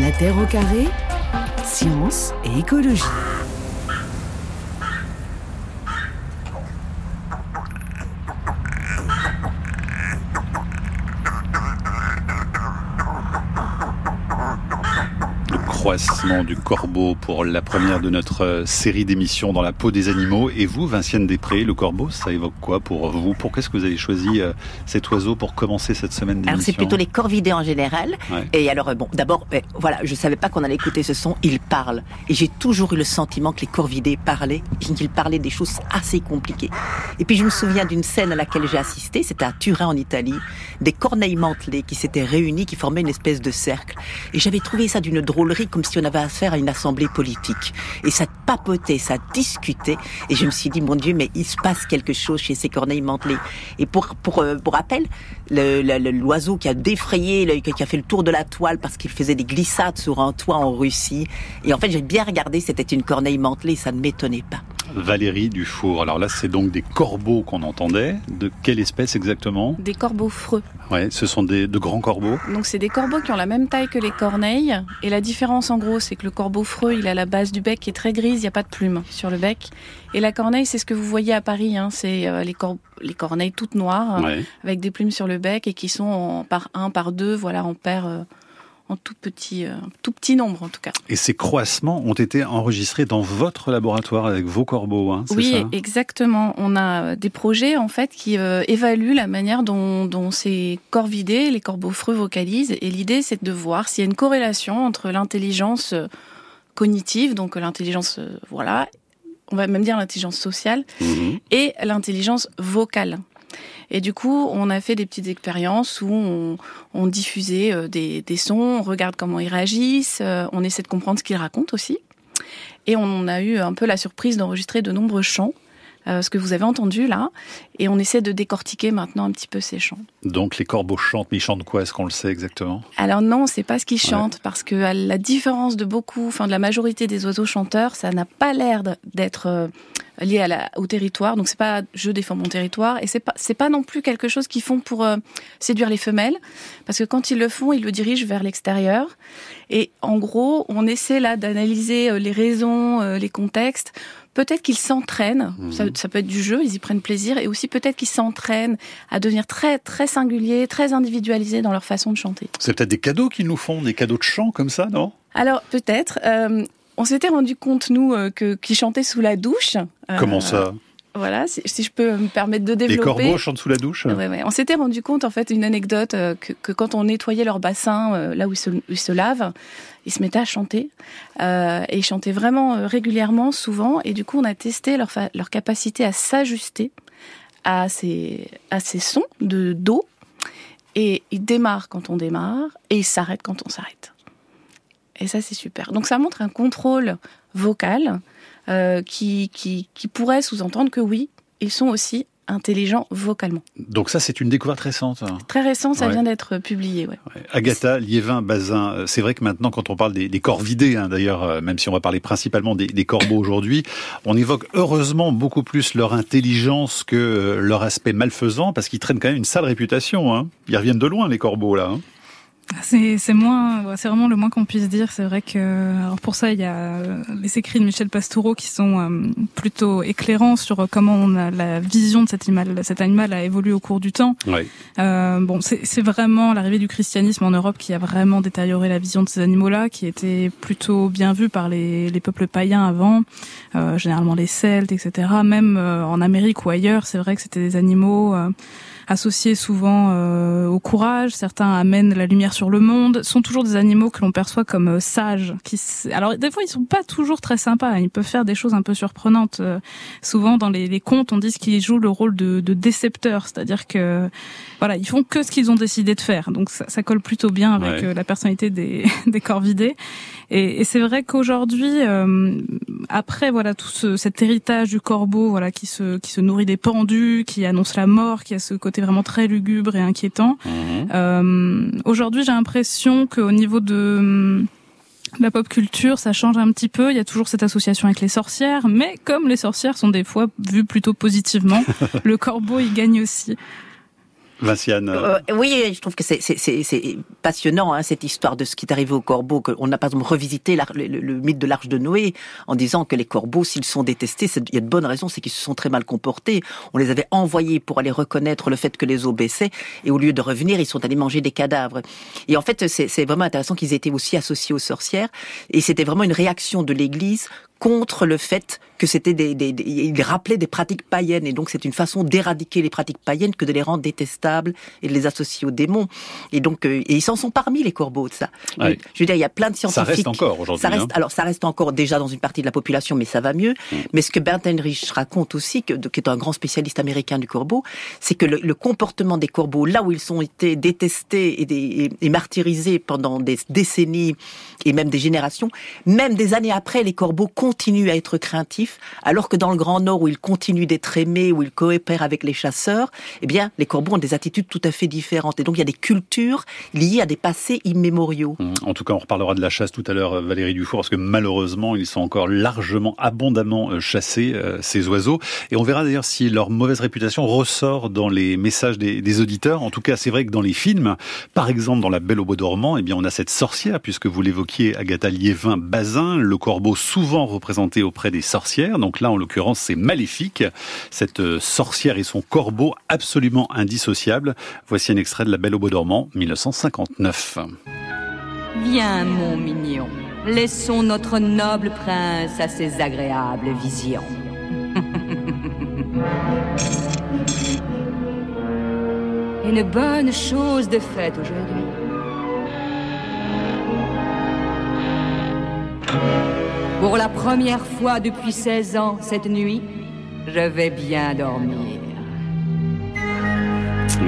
La Terre au carré, science et écologie. Du corbeau pour la première de notre euh, série d'émissions dans la peau des animaux. Et vous, Vinciane Després, le corbeau, ça évoque quoi pour vous? Pourquoi est-ce que vous avez choisi euh, cet oiseau pour commencer cette semaine d'émission Alors c'est plutôt les corvidés en général. Et alors euh, bon, d'abord, voilà, je savais pas qu'on allait écouter ce son. Il parle, et j'ai toujours eu le sentiment que les corvidés parlaient, qu'ils parlaient des choses assez compliquées. Et puis je me souviens d'une scène à laquelle j'ai assisté, c'était à Turin en Italie, des corneilles mantelées qui s'étaient réunies, qui formaient une espèce de cercle. Et j'avais trouvé ça d'une drôlerie comme si on avait affaire à une assemblée politique. Et ça papotait, ça discutait. Et je me suis dit, mon Dieu, mais il se passe quelque chose chez ces corneilles mantelées. Et pour, pour, euh, pour rappel, l'oiseau qui a défrayé, qui a fait le tour de la toile parce qu'il faisait des glissades sur un toit en Russie. Et en fait, j'ai bien regardé, c'était une corneille mantelée, ça ne m'étonnait pas. Valérie Dufour. Alors là, c'est donc des corbeaux qu'on entendait. De quelle espèce exactement? Des corbeaux freux. Ouais, ce sont des, de grands corbeaux. Donc c'est des corbeaux qui ont la même taille que les corneilles. Et la différence, en gros, c'est que le corbeau freux, il a la base du bec qui est très grise, il n'y a pas de plumes sur le bec. Et la corneille, c'est ce que vous voyez à Paris. Hein. C'est euh, les, les corneilles toutes noires, avec des plumes sur le bec et qui sont par un, par deux, voilà, en paire. Euh, en tout petit, euh, tout petit nombre en tout cas. Et ces croissements ont été enregistrés dans votre laboratoire avec vos corbeaux, hein, Oui, ça exactement. On a des projets en fait qui euh, évaluent la manière dont, dont ces corvidés, les corbeaux freux vocalisent. Et l'idée, c'est de voir s'il y a une corrélation entre l'intelligence euh, cognitive, donc l'intelligence, voilà, on va même dire l'intelligence sociale, mhm. et l'intelligence vocale. Et du coup, on a fait des petites expériences où on, diffusait euh, des, sons, on regarde comment ils réagissent, euh, on essaie de comprendre ce qu'ils racontent aussi. Et on a eu un peu la surprise d'enregistrer de nombreux chants ce que vous avez entendu là, et on essaie de décortiquer maintenant un petit peu ces chants. Donc les corbeaux chantent, mais ils chantent quoi? Est-ce qu'on le sait exactement? Alors non, c'est pas ce qu'ils chantent, parce que à la différence de beaucoup, enfin de la majorité des oiseaux chanteurs, ça n'a pas l'air d'être euh, lié à la, au territoire. Donc c'est pas je défends mon territoire, et c'est pas c'est pas non plus quelque chose qu'ils font pour euh, séduire les femelles, parce que quand ils le font, ils le dirigent vers l'extérieur. Et en gros, on essaie là d'analyser les raisons, les contextes Peut-être qu'ils s'entraînent, mhm. ça, peut être du jeu, ils y prennent plaisir, et aussi peut-être qu'ils s'entraînent à devenir très très singuliers, très individualisés dans leur façon de chanter. C'est peut-être des cadeaux qu'ils nous font, des cadeaux de chant comme ça, non? Alors peut-être. Euh, on s'était rendu compte nous euh, que qu'ils chantaient sous la douche. Comment euh, ça? Voilà, si, je peux me permettre de développer. Les corbeaux chantent sous la douche On s'était rendu compte, en fait, une anecdote, euh, que, quand on nettoyait leur bassin, euh, là où ils se, lavent, ils se mettaient à chanter. Euh, et ils chantaient vraiment régulièrement, souvent. Et du coup, on a testé leur, leur capacité à s'ajuster à ces, à ces sons de dos. Et ils démarrent quand on démarre, et ils s'arrêtent quand on s'arrête. Et ça, c'est super. Donc ça montre un contrôle vocal euh, qui, qui, qui pourrait sous-entendre que oui, ils sont aussi intelligents vocalement. Donc ça, c'est une découverte récente. Hein. Très récente, ça vient d'être publié. Ouais. Agatha, Liévin, Bazin, euh, c'est vrai que maintenant, quand on parle des, des corps vidés, hein, d'ailleurs, euh, même si on va parler principalement des, des corbeaux aujourd'hui, on évoque heureusement beaucoup plus leur intelligence que leur aspect malfaisant, parce qu'ils traînent quand même une sale réputation. Hein. Ils reviennent de loin, les corbeaux, là. C'est moins, c'est vraiment le moins qu'on puisse dire. C'est vrai que, alors pour ça, il y a les écrits de Michel Pastoureau qui sont euh, plutôt éclairants sur comment on a la vision de cet animal, cet animal a évolué au cours du temps. Euh, bon, c'est vraiment l'arrivée du christianisme en Europe qui a vraiment détérioré la vision de ces animaux-là, qui était plutôt bien vue par les, les peuples païens avant, euh, généralement les Celtes, etc. Même euh, en Amérique ou ailleurs, c'est vrai que c'était des animaux euh, associés souvent euh, au courage. Certains amènent la lumière sur le monde. Sont toujours des animaux que l'on perçoit comme euh, sages. Qui, alors des fois ils sont pas toujours très sympas. Hein. Ils peuvent faire des choses un peu surprenantes. Euh, souvent dans les, les, contes, on dit qu'ils jouent le rôle de, de décepteurs, c'est-à-dire que voilà, ils font que ce qu'ils ont décidé de faire. Donc ça, ça colle plutôt bien avec la personnalité des, des corvidés. Et, et c'est vrai qu'aujourd'hui, après voilà tout ce, cet héritage du corbeau, voilà qui se qui se nourrit des pendus, qui annonce la mort, qui a ce côté vraiment très lugubre et inquiétant. Mhm. Euh, Aujourd'hui, j'ai l'impression qu'au niveau de la pop culture, ça change un petit peu. Il y a toujours cette association avec les sorcières, mais comme les sorcières sont des fois vues plutôt positivement, le corbeau il gagne aussi. Vinciane. Euh, oui, je trouve que c'est passionnant hein, cette histoire de ce qui est arrivé aux corbeaux. On a par exemple revisité le, le, mythe de l'arche de Noé en disant que les corbeaux, s'ils sont détestés, il y a de bonnes raisons, c'est qu'ils se sont très mal comportés. On les avait envoyés pour aller reconnaître le fait que les eaux baissaient, et au lieu de revenir, ils sont allés manger des cadavres. Et en fait, c'est vraiment intéressant qu'ils étaient aussi associés aux sorcières, et c'était vraiment une réaction de l'Église contre le fait que c'était des, des, des, il rappelait des pratiques païennes et donc c'est une façon d'éradiquer les pratiques païennes que de les rendre détestables et de les associer aux démons et donc euh, et ils s'en sont parmi les corbeaux de ça. je veux dire il y a plein de scientifiques. Ça reste encore aujourd'hui. Ça reste hein. alors ça reste encore déjà dans une partie de la population mais ça va mieux. Mm. Mais ce que Bernd Heinrich raconte aussi que qui est un grand spécialiste américain du corbeau, c'est que le, comportement des corbeaux là où ils ont été détestés et, et martyrisés pendant des décennies et même des générations, même des années après les corbeaux continuent à être craintifs, alors que dans le Grand Nord, où ils continuent d'être aimés, où ils coopèrent avec les chasseurs, eh bien, les corbeaux ont des attitudes tout à fait différentes. Et donc, il y a des cultures liées à des passés immémoriaux. Mmh. En tout cas, on reparlera de la chasse tout à l'heure, euh, Valérie Dufour, parce que malheureusement, ils sont encore largement, abondamment euh, chassés, euh, ces oiseaux. Et on verra d'ailleurs si leur mauvaise réputation ressort dans les messages des, auditeurs. En tout cas, c'est vrai que dans les films, par exemple dans La Belle au Bois dormant, eh bien, on a cette sorcière, puisque vous l'évoquiez, Agatha Liévin-Bazin, le corbeau souvent représenté auprès des sorcières. Donc là, en l'occurrence, c'est maléfique. Cette euh, sorcière et son corbeau absolument indissociables. Voici un extrait de La Belle au Beau dormant, 1959. Viens, mon mignon. Laissons notre noble prince à ses agréables visions. Une bonne chose de faite aujourd'hui. Pour la première fois depuis 16 ans cette nuit, je vais bien dormir.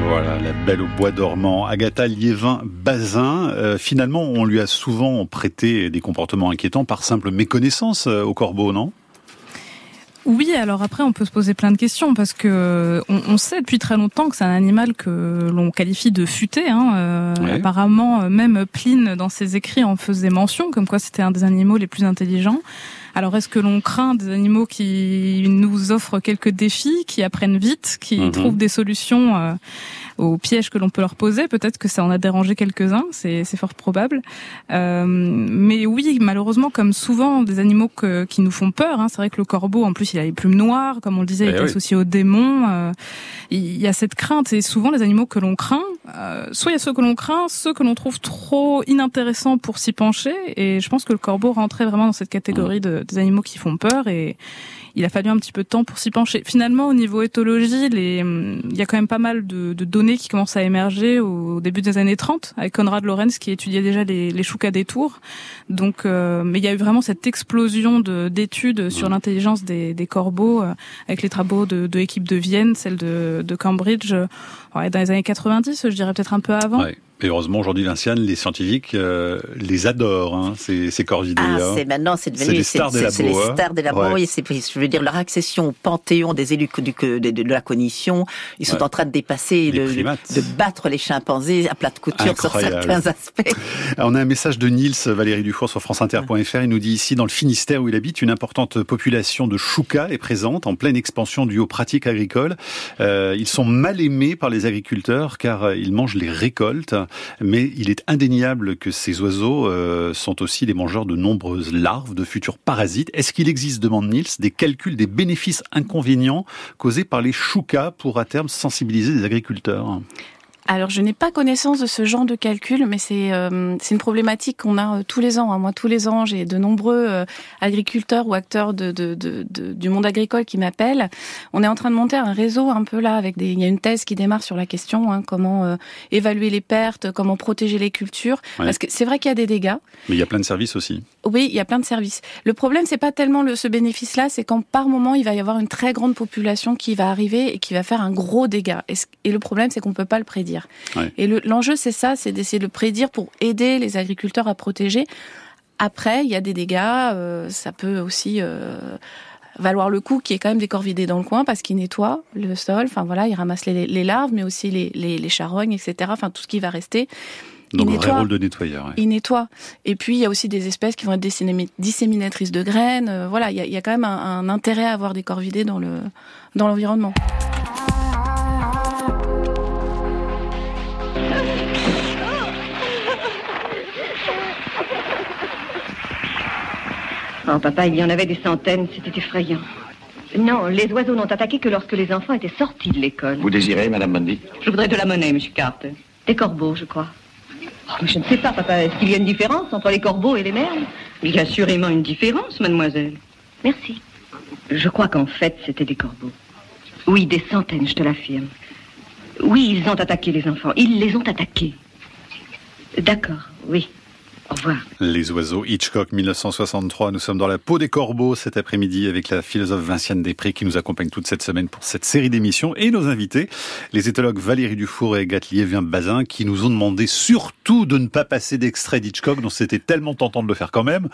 Voilà, la belle au bois dormant. Agatha Liévin-Bazin, euh, finalement, on lui a souvent prêté des comportements inquiétants par simple méconnaissance euh, au corbeau, non? Oui, alors après on peut se poser plein de questions parce que on, sait depuis très longtemps que c'est un animal que l'on qualifie de futé. Hein. Euh, apparemment, même Pline dans ses écrits en faisait mention, comme quoi c'était un des animaux les plus intelligents. Alors est-ce que l'on craint des animaux qui nous offrent quelques défis, qui apprennent vite, qui mhm. trouvent des solutions euh, aux pièges que l'on peut leur poser? Peut-être que ça en a dérangé quelques-uns, c'est fort probable. Euh, mais oui, malheureusement, comme souvent des animaux que, qui nous font peur, hein, c'est vrai que le corbeau, en plus, il a les plumes noires, comme on le disait, il est eh associé aux démons. Euh, il y a cette crainte, et souvent les animaux que l'on craint, euh, soit il y a ceux que l'on craint, ceux que l'on trouve trop inintéressants pour s'y pencher, et je pense que le corbeau rentrait vraiment dans cette catégorie de, des animaux qui font peur, et il a fallu un petit peu de temps pour s'y pencher. Finalement, au niveau éthologie, les, il y a quand même pas mal de, de, données qui commencent à émerger au début des années 30, avec Konrad Lorenz qui étudiait déjà les, les choucas des tours. Donc, euh, mais il y a eu vraiment cette explosion d'études sur l'intelligence des, des, corbeaux, euh, avec les travaux de, de l'équipe de Vienne, celle de, de Cambridge, euh, dans les années 90, je dirais peut-être un peu avant. Et heureusement, aujourd'hui, Vinciane, les scientifiques euh, les adorent, hein, ces, ces corvidés. Ah, c'est maintenant, c'est devenu les stars des labos. C'est les hein. stars des labos. Ouais. je veux dire, leur accession au panthéon des élus du, de, de, la cognition, ils sont en train de dépasser, le, de battre les chimpanzés à plat de couture sur certains aspects. on a un message de Niels, Valérie Dufour sur franceinter.fr. Il nous dit ici, dans le Finistère où il habite, une importante population de choucas est présente, en pleine expansion du haut pratique agricole. Euh, ils sont mal aimés par les agriculteurs car euh, ils mangent les récoltes mais il est indéniable que ces oiseaux euh, sont aussi les mangeurs de nombreuses larves, de futurs parasites. Est-ce qu'il existe, demande Niels, des calculs des bénéfices inconvénients causés par les choucas pour à terme sensibiliser les agriculteurs? Alors, je n'ai pas connaissance de ce genre de calcul, mais c'est euh, une problématique qu'on a euh, tous les ans. Hein. Moi, tous les ans, j'ai de nombreux euh, agriculteurs ou acteurs de, de, de, du monde agricole qui m'appellent. On est en train de monter un réseau un peu là, avec des. Il y a une thèse qui démarre sur la question hein, comment euh, évaluer les pertes, comment protéger les cultures. Parce que c'est vrai qu'il y a des dégâts. Mais il y a plein de services aussi. Oui, il y a plein de services. Le problème, c'est pas tellement le, ce bénéfice-là, c'est quand par moment il va y avoir une très grande population qui va arriver et qui va faire un gros dégât. Et, et le problème, c'est qu'on peut pas le prédire. Et l'enjeu, c'est ça, c'est d'essayer de prédire pour aider les agriculteurs à protéger. Après, il y a des dégâts, euh, ça peut aussi euh, valoir le coup qu'il y ait quand même des corvidés dans le coin parce qu'ils nettoient le sol, enfin voilà, ils ramassent les, larves, mais aussi les, les, charognes, etc., enfin tout ce qui va rester. Donc un vrai rôle de nettoyeur. Ils nettoient. Et puis il y a aussi des espèces qui vont être disséminatrices de graines. Euh, voilà, il y, a, quand même un, un, intérêt à avoir des corvidés dans le dans Oh, papa, il y en avait des centaines, c'était effrayant. Non, les oiseaux n'ont attaqué que lorsque les enfants étaient sortis de l'école. Vous désirez, Madame Bundy? Je voudrais de la monnaie, Monsieur Carter. Des corbeaux, je crois. Oh, mais je ne sais pas, papa. Est-ce qu'il y a une différence entre les corbeaux et les merles? Il y a assurément une différence, mademoiselle. Merci. Je crois qu'en fait, c'était des corbeaux. Oui, des centaines, je te l'affirme. Oui, ils ont attaqué les enfants. Ils les ont attaqués. D'accord, oui. Au revoir. Les oiseaux Hitchcock 1963. Nous sommes dans la peau des corbeaux cet après-midi avec la philosophe Vinciane Després qui nous accompagne toute cette semaine pour cette série d'émissions et nos invités, les éthologues Valérie Dufour et Gatelier Bazin qui nous ont demandé surtout de ne pas passer d'extrait d'Hitchcock dont c'était tellement tentant de le faire quand même.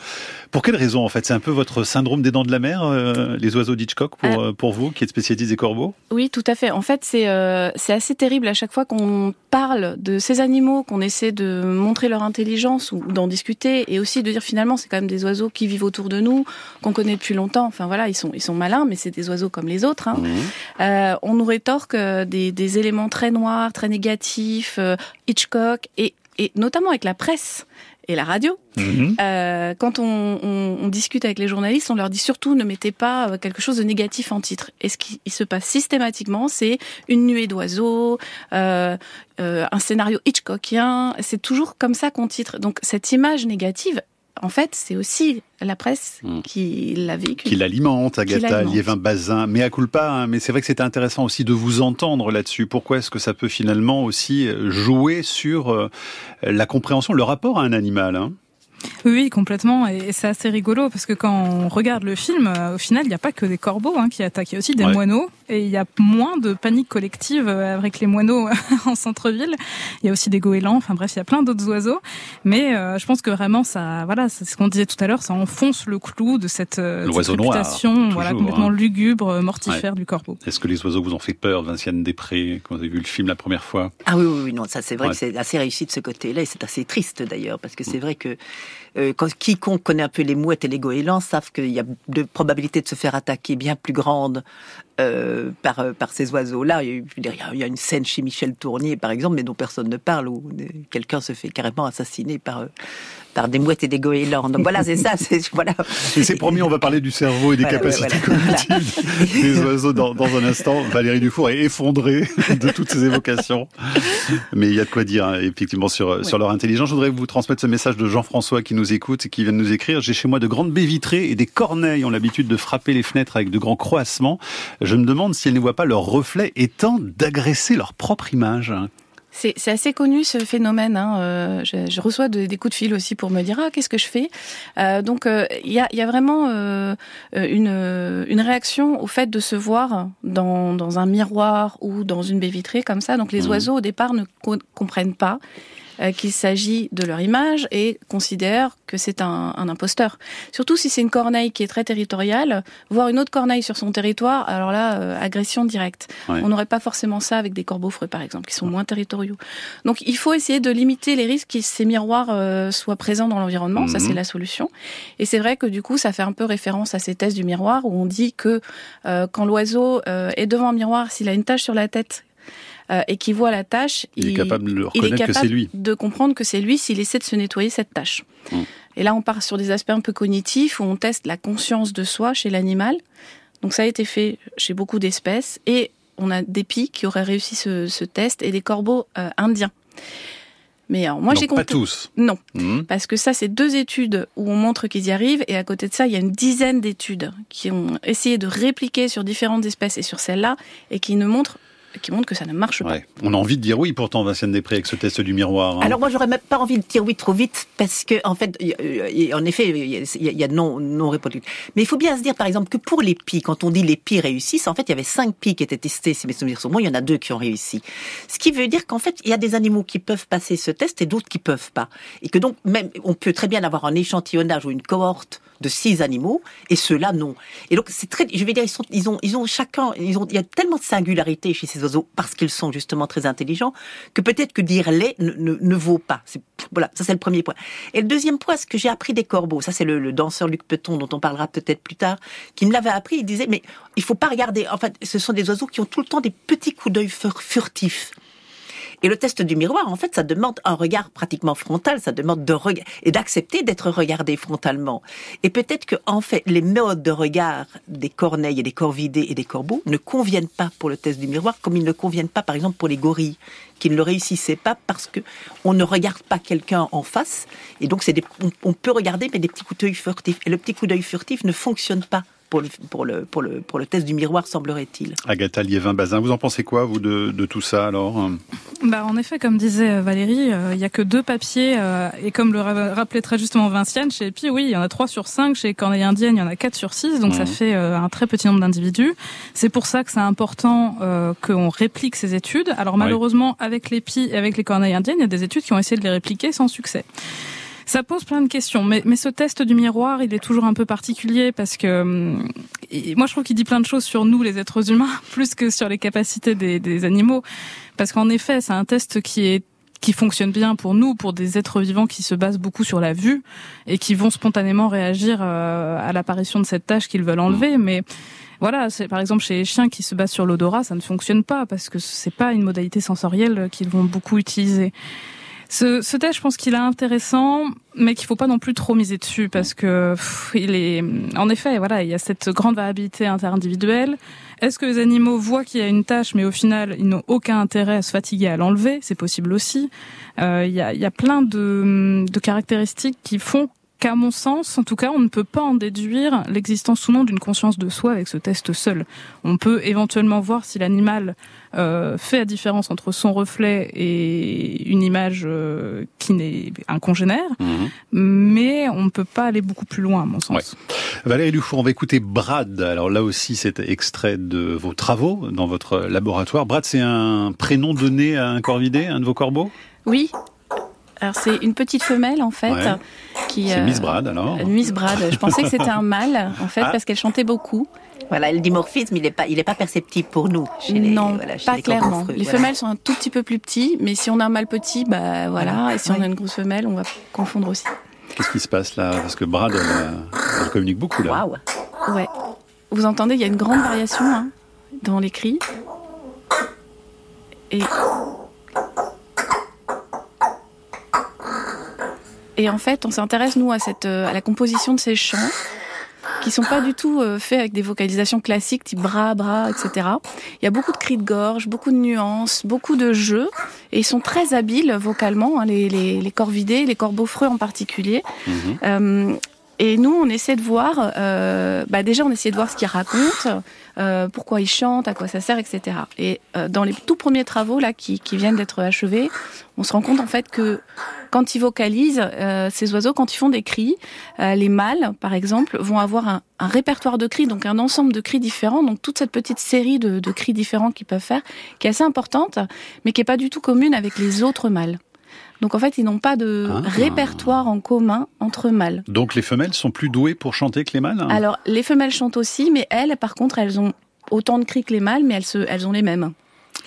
Pour quelle raison en fait? C'est un peu votre syndrome des dents de la mer, euh, les oiseaux d'Hitchcock pour, euh, pour vous qui êtes spécialiste des corbeaux? Oui, tout à fait. En fait, c'est euh, c'est assez terrible à chaque fois qu'on parle de ces animaux, qu'on essaie de montrer leur intelligence ou dans discuter et aussi de dire finalement c'est quand même des oiseaux qui vivent autour de nous, qu'on connaît depuis longtemps. Enfin voilà, ils sont ils sont malins, mais c'est des oiseaux comme les autres. Hein. Mmh. Euh, on nous rétorque des, des, éléments très noirs, très négatifs, euh, Hitchcock et et notamment avec la presse et la radio. Mhm. Euh, quand on, on, on, discute avec les journalistes, on leur dit surtout ne mettez pas euh, quelque chose de négatif en titre. Et ce qui se passe systématiquement, c'est une nuée d'oiseaux, euh, euh, un scénario Hitchcockien. C'est toujours comme ça qu'on titre. Donc cette image négative, en fait, c'est aussi la presse hmm. qui la véhicule. Qui l'alimente, Agatha Liévin-Bazin. Mais à culpa, hein, mais c'est vrai que c'était intéressant aussi de vous entendre là-dessus. Pourquoi est-ce que ça peut finalement aussi jouer sur euh, la compréhension, le rapport à un animal hein? Oui, complètement. Et c'est assez rigolo parce que quand on regarde le film, euh, au final, il n'y a pas que des corbeaux hein, qui attaquent. Il y a aussi des moineaux. Et il y a moins de panique collective euh, avec les moineaux en centre-ville. Il y a aussi des goélands. Enfin bref, il y a plein d'autres oiseaux. Mais euh, je pense que vraiment, ça, voilà, c'est ce qu'on disait tout à l'heure, ça enfonce le clou de cette, réputation voilà, complètement hein. lugubre, mortifère du corbeau. Est-ce que les oiseaux vous ont fait peur, Vinciane Després, quand vous avez vu le film la première fois? Ah oui, oui, oui, non, ça c'est vrai que c'est assez réussi de ce côté-là. Et c'est assez triste d'ailleurs, parce que c'est mm. vrai que euh, quiconque connaît un peu les mouettes et les goélands savent qu'il y a de probabilités de se faire attaquer bien plus grandes euh, par, euh, par ces oiseaux-là. Il, il, y a une scène chez Michel Tournier, par exemple, mais dont personne ne parle, où quelqu'un se fait carrément assassiner par, par des mouettes et des goélands. Donc voilà, c'est ça. Voilà. Et c'est promis, on va parler du cerveau et des capacités cognitives des oiseaux dans, dans, un instant. Valérie Dufour est effondrée de toutes ces évocations. Mais il y a de quoi dire, hein, effectivement, sur, sur leur intelligence. Je voudrais vous transmettre ce message de Jean-François qui nous écoute et qui vient de nous écrire. J'ai chez moi de grandes baies vitrées et des corneilles ont l'habitude de frapper les fenêtres avec de grands croassements. Je me demande si elles ne voient pas leur reflet étant d'agresser leur propre image. C'est assez connu ce phénomène. Hein. Euh, je, reçois des coups de fil aussi pour me dire ah qu'est-ce que je fais? Euh, donc euh, il y, a, y, a, vraiment une, une réaction au fait de se voir dans, dans un miroir ou dans une baie vitrée comme ça. Donc les mmh. oiseaux au départ ne comprennent pas. Euh, qu'il s'agit de leur image et considèrent que c'est un, un, imposteur. Surtout si c'est une corneille qui est très territoriale, voir une autre corneille sur son territoire, alors là, euh, agression directe. On n'aurait pas forcément ça avec des corbeaux freux, par exemple, qui sont moins territoriaux. Donc il faut essayer de limiter les risques que ces miroirs euh, soient présents dans l'environnement, ça c'est mhm. la solution. Et c'est vrai que du coup, ça fait un peu référence à ces tests du miroir où on dit que quand l'oiseau est devant un miroir, s'il a une tache sur la tête euh, et qui voit la tâche, il, est capable de reconnaître que c'est lui. De comprendre que c'est lui s'il essaie de se nettoyer cette tâche. Hum. Et là, on part sur des aspects un peu cognitifs où on teste la conscience de soi chez l'animal. Donc ça a été fait chez beaucoup d'espèces et on a des pies qui auraient réussi ce, test et des corbeaux euh, indiens. Mais alors, moi, j'ai compris. Pas tous. Non. Hum. Parce que ça, c'est deux études où on montre qu'ils y arrivent. Et à côté de ça, il y a une dizaine d'études qui ont essayé de répliquer sur différentes espèces et sur celle-là et qui ne montrent qui montre que ça ne marche pas. On a envie de dire oui, pourtant, Vincent Després, avec ce test du miroir. Hein. Alors moi, j'aurais même pas envie de dire oui trop vite, parce que en fait, en effet, il y a, non non répondu. Mais il faut bien se dire, par exemple, que pour les pis, quand on dit les pis réussissent, en fait, il y avait cinq pis qui étaient testés, si mes souvenirs sont bons, il y en a deux qui ont réussi. Ce qui veut dire qu'en fait, il y a des animaux qui peuvent passer ce test et d'autres qui peuvent pas, et que donc même on peut très bien avoir un échantillonnage ou une cohorte de six animaux et ceux-là non. Et donc c'est très, je vais dire, ils sont, ils ont, ils ont chacun, ils ont, il y a tellement de singularité chez ces parce qu'ils sont justement très intelligents que peut-être que dire les ne, ne, vaut pas. Voilà, ça c'est le premier point. Et le deuxième point, ce que j'ai appris des corbeaux, ça c'est le, danseur Luc Peton dont on parlera peut-être plus tard, qui me l'avait appris. Il disait mais il faut pas regarder. En fait, ce sont des oiseaux qui ont tout le temps des petits coups d'œil furtifs. Et le test du miroir, en fait, ça demande un regard pratiquement frontal, ça demande de et d'accepter d'être regardé frontalement. Et peut-être que, en fait, les modes de regard des corneilles et des corvidés et des corbeaux ne conviennent pas pour le test du miroir, comme ils ne conviennent pas, par exemple, pour les gorilles, qui ne le réussissaient pas parce que on ne regarde pas quelqu'un en face. Et donc, des, on, peut regarder, mais des petits coups d'œil furtifs. Et le petit coup d'œil furtif ne fonctionne pas pour le, pour le, pour le, pour le test du miroir, semblerait-il. Agatha Liévin-Bazin, vous en pensez quoi, vous, de, de tout ça, alors? Bah, En effet, comme disait Valérie, euh, il n'y a que deux papiers, euh, et comme le rappelait très justement Vinciane, chez Epi, oui, il y en a trois sur cinq, chez Corneille Indienne, il y en a quatre sur six, donc ça mmh. fait euh, un très petit nombre d'individus. C'est pour ça que c'est important qu'on réplique ces études. Alors malheureusement, avec l'Epi et avec les Corneilles Indiennes, il y a des études qui ont essayé de les répliquer sans succès. Ça pose plein de questions, mais, mais ce test du miroir, il est toujours un peu particulier parce que hum, moi je trouve qu'il dit plein de choses sur nous, les êtres humains, plus que sur les capacités des, des animaux. Parce qu'en effet, c'est un test qui est qui fonctionne bien pour nous, pour des êtres vivants qui se basent beaucoup sur la vue et qui vont spontanément réagir euh, à l'apparition de cette tâche qu'ils veulent enlever. Mais voilà, c'est par exemple chez les chiens qui se basent sur l'odorat, ça ne fonctionne pas parce que c'est pas une modalité sensorielle qu'ils vont beaucoup utiliser. Ce, ce test, je pense qu'il est intéressant, mais qu'il faut pas non plus trop miser dessus parce que il est, en effet, voilà, il y a cette grande variabilité interindividuelle. Est-ce que les animaux voient qu'il y a une tâche, mais au final, ils n'ont aucun intérêt à se fatiguer à l'enlever? C'est possible aussi. Euh, il y, a, y, a, plein de, de caractéristiques qui font qu'à mon sens, en tout cas, on ne peut pas en déduire l'existence ou non d'une conscience de soi avec ce test seul. On peut éventuellement voir si l'animal euh, fait la différence entre son reflet et une image euh, qui n'est un congénère, mhm. mais on ne peut pas aller beaucoup plus loin, à mon sens. Ouais. Valérie Dufour, on va écouter Brad. Alors là aussi, c'est extrait de vos travaux dans votre laboratoire. Brad, c'est un prénom donné à un corvidé, un de vos corbeaux? Oui, alors c'est une petite femelle en fait qui. C'est Miss Brad alors. Miss Brad. Je pensais que c'était un mâle en fait ah. parce qu'elle chantait beaucoup. Voilà, le dimorphisme, il n'est pas, il est pas perceptible pour nous. non, pas clairement. les femelles sont un tout petit peu plus petits, mais si on a un mâle petit, bah voilà, et si on a une grosse femelle, on va confondre aussi. Qu'est-ce qui se passe là? Parce que Brad, elle, communique beaucoup là. Waouh. Ouais. Vous entendez, il y a une grande variation hein, dans les cris. Et Et en fait, on s'intéresse nous à cette euh, à la composition de ces chants qui sont pas du tout euh, faits avec des vocalisations classiques type bras, bras, etc. Il y a beaucoup de cris de gorge, beaucoup de nuances, beaucoup de jeux, et ils sont très habiles vocalement, hein, les, les, les corvidés, les corbeaux-freux en particulier. Mhm. Euh, et nous, on essaie de voir, euh, bah déjà, on essaie de voir ce qu'ils racontent, euh, pourquoi ils chantent, à quoi ça sert, etc. Et euh, dans les tout premiers travaux là qui, qui viennent d'être achevés, on se rend compte en fait que quand ils vocalisent, euh, ces oiseaux, quand ils font des cris, euh, les mâles, par exemple, vont avoir un, un, répertoire de cris, donc un ensemble de cris différents, donc toute cette petite série de, de cris différents qu'ils peuvent faire, qui est assez importante, mais qui est pas du tout commune avec les autres mâles. Donc en fait, ils n'ont pas de ah. répertoire en commun entre mâles. Donc les femelles sont plus douées pour chanter que les mâles Alors les femelles chantent aussi, mais elles, par contre, elles ont autant de cris que les mâles, mais elles, se, elles ont les mêmes.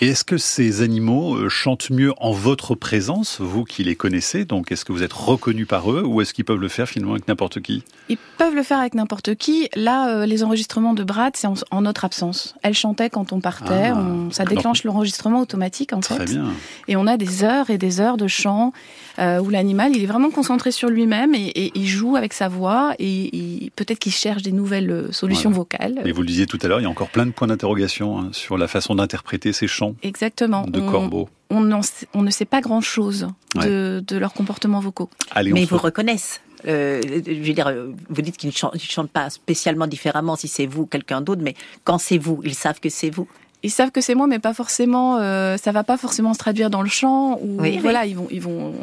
Et est-ce que ces animaux euh, chantent mieux en votre présence, vous qui les connaissez? Donc est-ce que vous êtes reconnu par eux ou est-ce qu'ils peuvent le faire finalement avec n'importe qui? Ils peuvent le faire avec n'importe qui. Là, euh, les enregistrements de Brad, c'est en, notre absence. Elle chantait quand on partait. Ah. ça déclenche l'enregistrement automatique en Très Bien. Et on a des heures et des heures de chant euh, où l'animal, il est vraiment concentré sur lui-même et, il joue avec sa voix et, peut-être qu'il cherche des nouvelles solutions vocales. Mais vous le disiez tout à l'heure, il y a encore plein de points d'interrogation hein, sur la façon d'interpréter ces chants. Exactement. De corbeaux. On, on, ne sait pas grand-chose de, de leurs comportements vocaux. Mais ils vous reconnaissent. Euh, je veux dire, vous dites qu'ils ne chantent, chantent, pas spécialement différemment si c'est vous ou quelqu'un d'autre, mais quand c'est vous, ils savent que c'est vous ils savent que c'est moi, mais pas forcément. Euh, ça va pas forcément se traduire dans le chant. Ou voilà, ils vont, ils vont.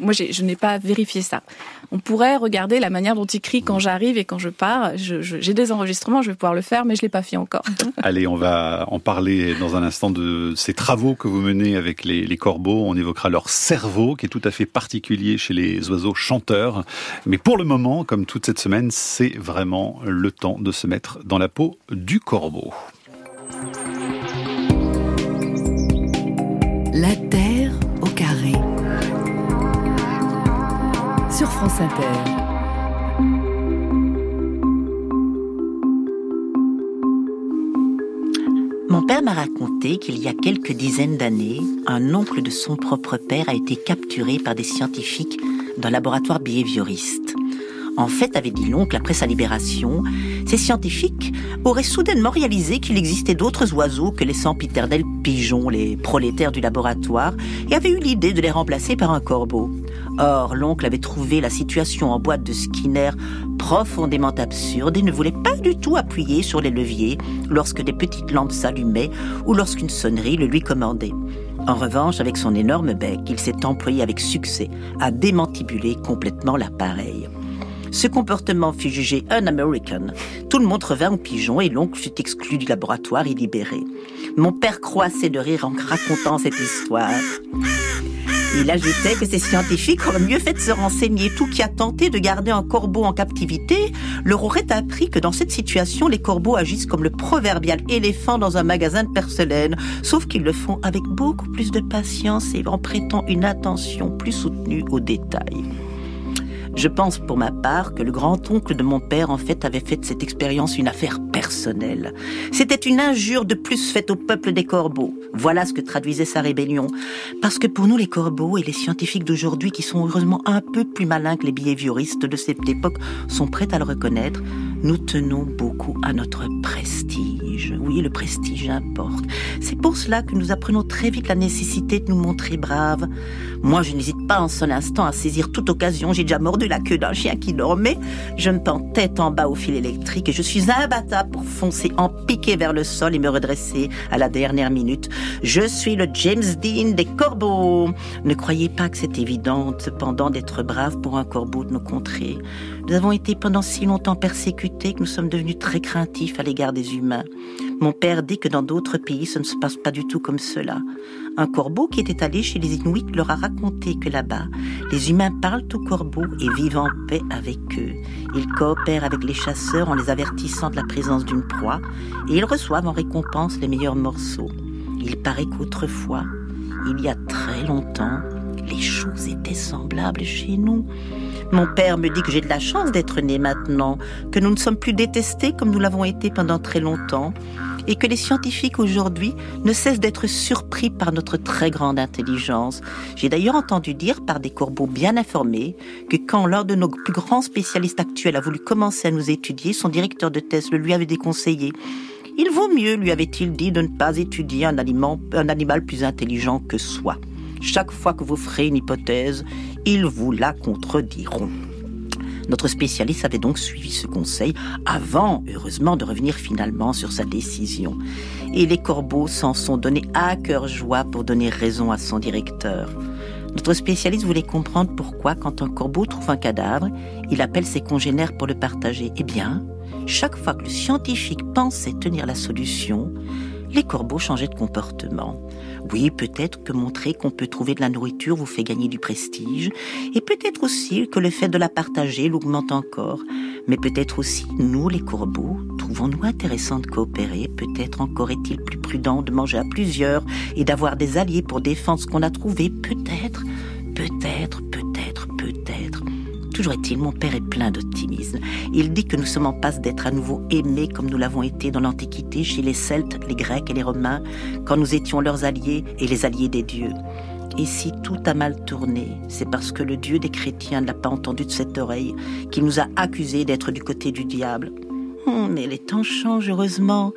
Moi, je n'ai pas vérifié ça. On pourrait regarder la manière dont ils crient quand j'arrive et quand je pars. J'ai des enregistrements, je vais pouvoir le faire, mais je l'ai pas fait encore. Allez, on va en parler dans un instant de ces travaux que vous menez avec les, les corbeaux. On évoquera leur cerveau, qui est tout à fait particulier chez les oiseaux chanteurs. Mais pour le moment, comme toute cette semaine, c'est vraiment le temps de se mettre dans la peau du corbeau. La Terre au carré. Sur France Inter. Mon père m'a raconté qu'il y a quelques dizaines d'années, un oncle de son propre père a été capturé par des scientifiques d'un laboratoire behavioriste. En fait, avait dit l'oncle après sa libération, ces scientifiques auraient soudainement réalisé qu'il existait d'autres oiseaux que les sempiternels pigeons, les prolétaires du laboratoire, et avaient eu l'idée de les remplacer par un corbeau. Or, l'oncle avait trouvé la situation en boîte de Skinner profondément absurde et ne voulait pas du tout appuyer sur les leviers lorsque des petites lampes s'allumaient ou lorsqu'une sonnerie le lui commandait. En revanche, avec son énorme bec, il s'est employé avec succès à démantibuler complètement l'appareil. Ce comportement fut jugé un-American. Tout le monde revint au pigeon et l'oncle fut exclu du laboratoire et libéré. Mon père croissait de rire en racontant cette histoire. Il ajoutait que ces scientifiques auraient mieux fait de se renseigner. Tout qui a tenté de garder un corbeau en captivité leur aurait appris que dans cette situation, les corbeaux agissent comme le proverbial éléphant dans un magasin de porcelaine, sauf qu'ils le font avec beaucoup plus de patience et en prêtant une attention plus soutenue aux détails. Je pense pour ma part que le grand-oncle de mon père en fait avait fait de cette expérience une affaire personnelle. C'était une injure de plus faite au peuple des corbeaux. Voilà ce que traduisait sa rébellion. Parce que pour nous les corbeaux et les scientifiques d'aujourd'hui qui sont heureusement un peu plus malins que les behavioristes de cette époque sont prêts à le reconnaître, nous tenons beaucoup à notre prestige. Oui, le prestige importe. C'est pour cela que nous apprenons très vite la nécessité de nous montrer braves. Moi, je n'hésite pas un seul instant à saisir toute occasion. J'ai déjà mordu la queue d'un chien qui dormait. Je me pends tête en bas au fil électrique et je suis imbattable pour foncer en piqué vers le sol et me redresser à la dernière minute. Je suis le James Dean des corbeaux. Ne croyez pas que c'est évident, cependant, d'être brave pour un corbeau de nos contrées. Nous avons été pendant si longtemps persécutés que nous sommes devenus très craintifs à l'égard des humains. Mon père dit que dans d'autres pays, ce ne se passe pas du tout comme cela. Un corbeau qui était allé chez les Inuits leur a raconté que là-bas, les humains parlent aux corbeaux et vivent en paix avec eux. Ils coopèrent avec les chasseurs en les avertissant de la présence d'une proie et ils reçoivent en récompense les meilleurs morceaux. Il paraît qu'autrefois, il y a très longtemps, les choses étaient semblables chez nous. Mon père me dit que j'ai de la chance d'être né maintenant, que nous ne sommes plus détestés comme nous l'avons été pendant très longtemps, et que les scientifiques aujourd'hui ne cessent d'être surpris par notre très grande intelligence. J'ai d'ailleurs entendu dire par des corbeaux bien informés que quand l'un de nos plus grands spécialistes actuels a voulu commencer à nous étudier, son directeur de thèse le lui avait déconseillé. Il vaut mieux, lui avait-il dit, de ne pas étudier un, un animal plus intelligent que soi. Chaque fois que vous ferez une hypothèse, ils vous la contrediront. Notre spécialiste avait donc suivi ce conseil avant, heureusement, de revenir finalement sur sa décision. Et les corbeaux s'en sont donnés à cœur joie pour donner raison à son directeur. Notre spécialiste voulait comprendre pourquoi, quand un corbeau trouve un cadavre, il appelle ses congénères pour le partager. Eh bien, chaque fois que le scientifique pensait tenir la solution, les corbeaux changeaient de comportement. Oui, peut-être que montrer qu'on peut trouver de la nourriture vous fait gagner du prestige, et peut-être aussi que le fait de la partager l'augmente encore. Mais peut-être aussi, nous, les corbeaux, trouvons-nous intéressant de coopérer, peut-être encore est-il plus prudent de manger à plusieurs et d'avoir des alliés pour défendre ce qu'on a trouvé, peut-être, peut-être, peut-être, peut-être. Toujours est-il, mon père est plein d'optimisme. Il dit que nous sommes en passe d'être à nouveau aimés comme nous l'avons été dans l'Antiquité chez les Celtes, les Grecs et les Romains, quand nous étions leurs alliés et les alliés des dieux. Et si tout a mal tourné, c'est parce que le Dieu des chrétiens ne l'a pas entendu de cette oreille, qu'il nous a accusés d'être du côté du diable. Hum, mais les temps changent heureusement.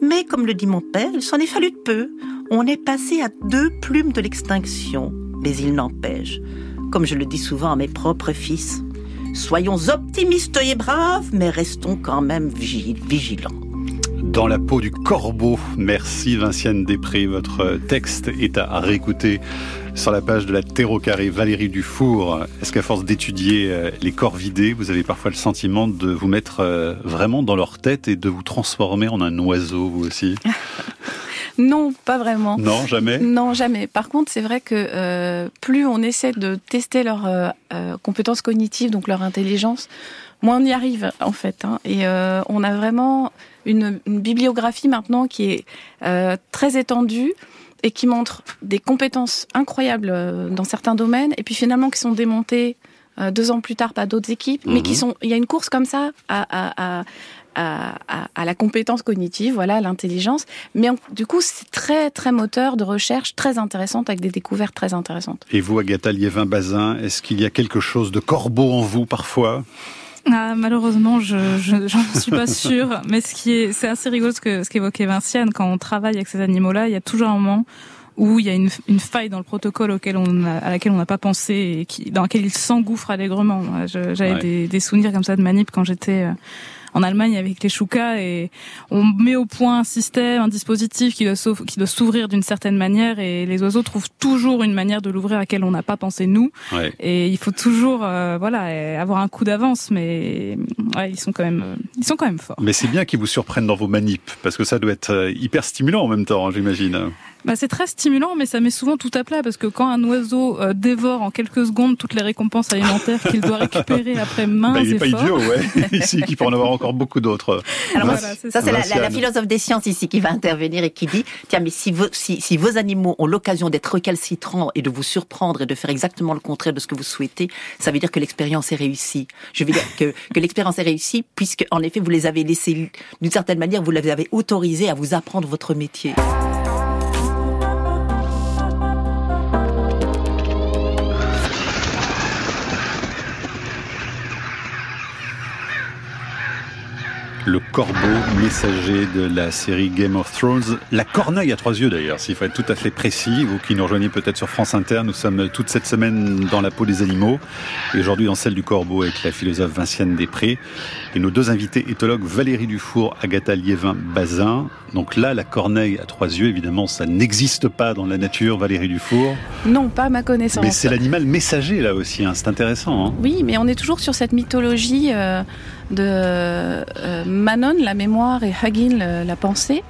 Mais comme le dit mon père, il s'en est fallu de peu. On est passé à deux plumes de l'extinction. Mais il n'empêche, comme je le dis souvent à mes propres fils. Soyons optimistes et braves, mais restons quand même vigilants. Dans la peau du corbeau. Merci Vinciane Després. Votre texte est à réécouter sur la page de la Terreau Carré Valérie Dufour. Est-ce qu'à force d'étudier euh, les corps vidés, vous avez parfois le sentiment de vous mettre euh, vraiment dans leur tête et de vous transformer en un oiseau, vous aussi? Non, pas vraiment. Non, jamais. Non, jamais. Par contre, c'est vrai que euh, plus on essaie de tester leurs euh, euh, compétences cognitives, donc leur intelligence, moins on y arrive en fait. Hein. Et on a vraiment une, une, bibliographie maintenant qui est très étendue et qui montre des compétences incroyables dans certains domaines, et puis finalement qui sont démontées deux ans plus tard par d'autres équipes, mais qui mhm. sont. Il y a une course comme ça à, à, à à, la compétence cognitive, voilà, l'intelligence. Mais du coup, c'est très, très moteur de recherche, très intéressante, avec des découvertes très intéressantes. Et vous, Agatha Liévin-Bazin, est-ce qu'il y a quelque chose de corbeau en vous parfois? Ah, malheureusement, je j'en suis pas sûre. Mais ce qui est, c'est assez rigolo ce que ce qu'évoquait Vinciane quand on travaille avec ces animaux-là, il y a toujours un moment où il y a une, une faille dans le protocole auquel on a, à laquelle on n'a pas pensé et qui, dans laquelle il s'engouffre allègrement. J'avais des, des, souvenirs comme ça de manip quand j'étais euh, en Allemagne avec les choukas et on met au point un système, un dispositif qui doit s'ouvrir d'une certaine manière et les oiseaux trouvent toujours une manière de l'ouvrir à laquelle on n'a pas pensé nous. Et il faut toujours euh, voilà avoir un coup d'avance, mais ouais, ils sont quand même ils sont quand même forts. Mais c'est bien qu'ils vous surprennent dans vos manips parce que ça doit être euh, hyper stimulant en même temps, hein, j'imagine. Bah, c'est très stimulant, mais ça met souvent tout à plat parce que quand un oiseau euh, dévore en quelques secondes toutes les récompenses alimentaires qu'il doit récupérer après main bah, il n'est pas idiot, ouais. ici, qui peut en avoir encore beaucoup d'autres. Alors ça, c'est la, la, philosophe des sciences ici qui va intervenir et qui dit tiens, mais si, si, si vos animaux ont l'occasion d'être recalcitrants et de vous surprendre et de faire exactement le contraire de ce que vous souhaitez, ça veut dire que l'expérience est réussie. Je veux dire que, que l'expérience est réussie puisque, en effet, vous les avez laissés, d'une certaine manière, vous les avez autorisés à vous apprendre votre métier. Le corbeau messager de la série Game of Thrones. La corneille à trois yeux d'ailleurs, s'il faut être tout à fait précis. Vous qui nous rejoignez peut-être sur France Inter, nous sommes toute cette semaine dans la peau des animaux et aujourd'hui dans celle du corbeau avec la philosophe Vinciane Després et nos deux invités éthologues Valérie Dufour, Agatha Liévin-Bazin. Donc là, la corneille à trois yeux, évidemment, ça n'existe pas dans la nature, Valérie Dufour. Non, pas à ma connaissance. Mais c'est l'animal messager là aussi, hein. c'est intéressant. Hein. Oui, mais on est toujours sur cette mythologie. Euh, de euh, Manon, la mémoire, et Hagin, la pensée,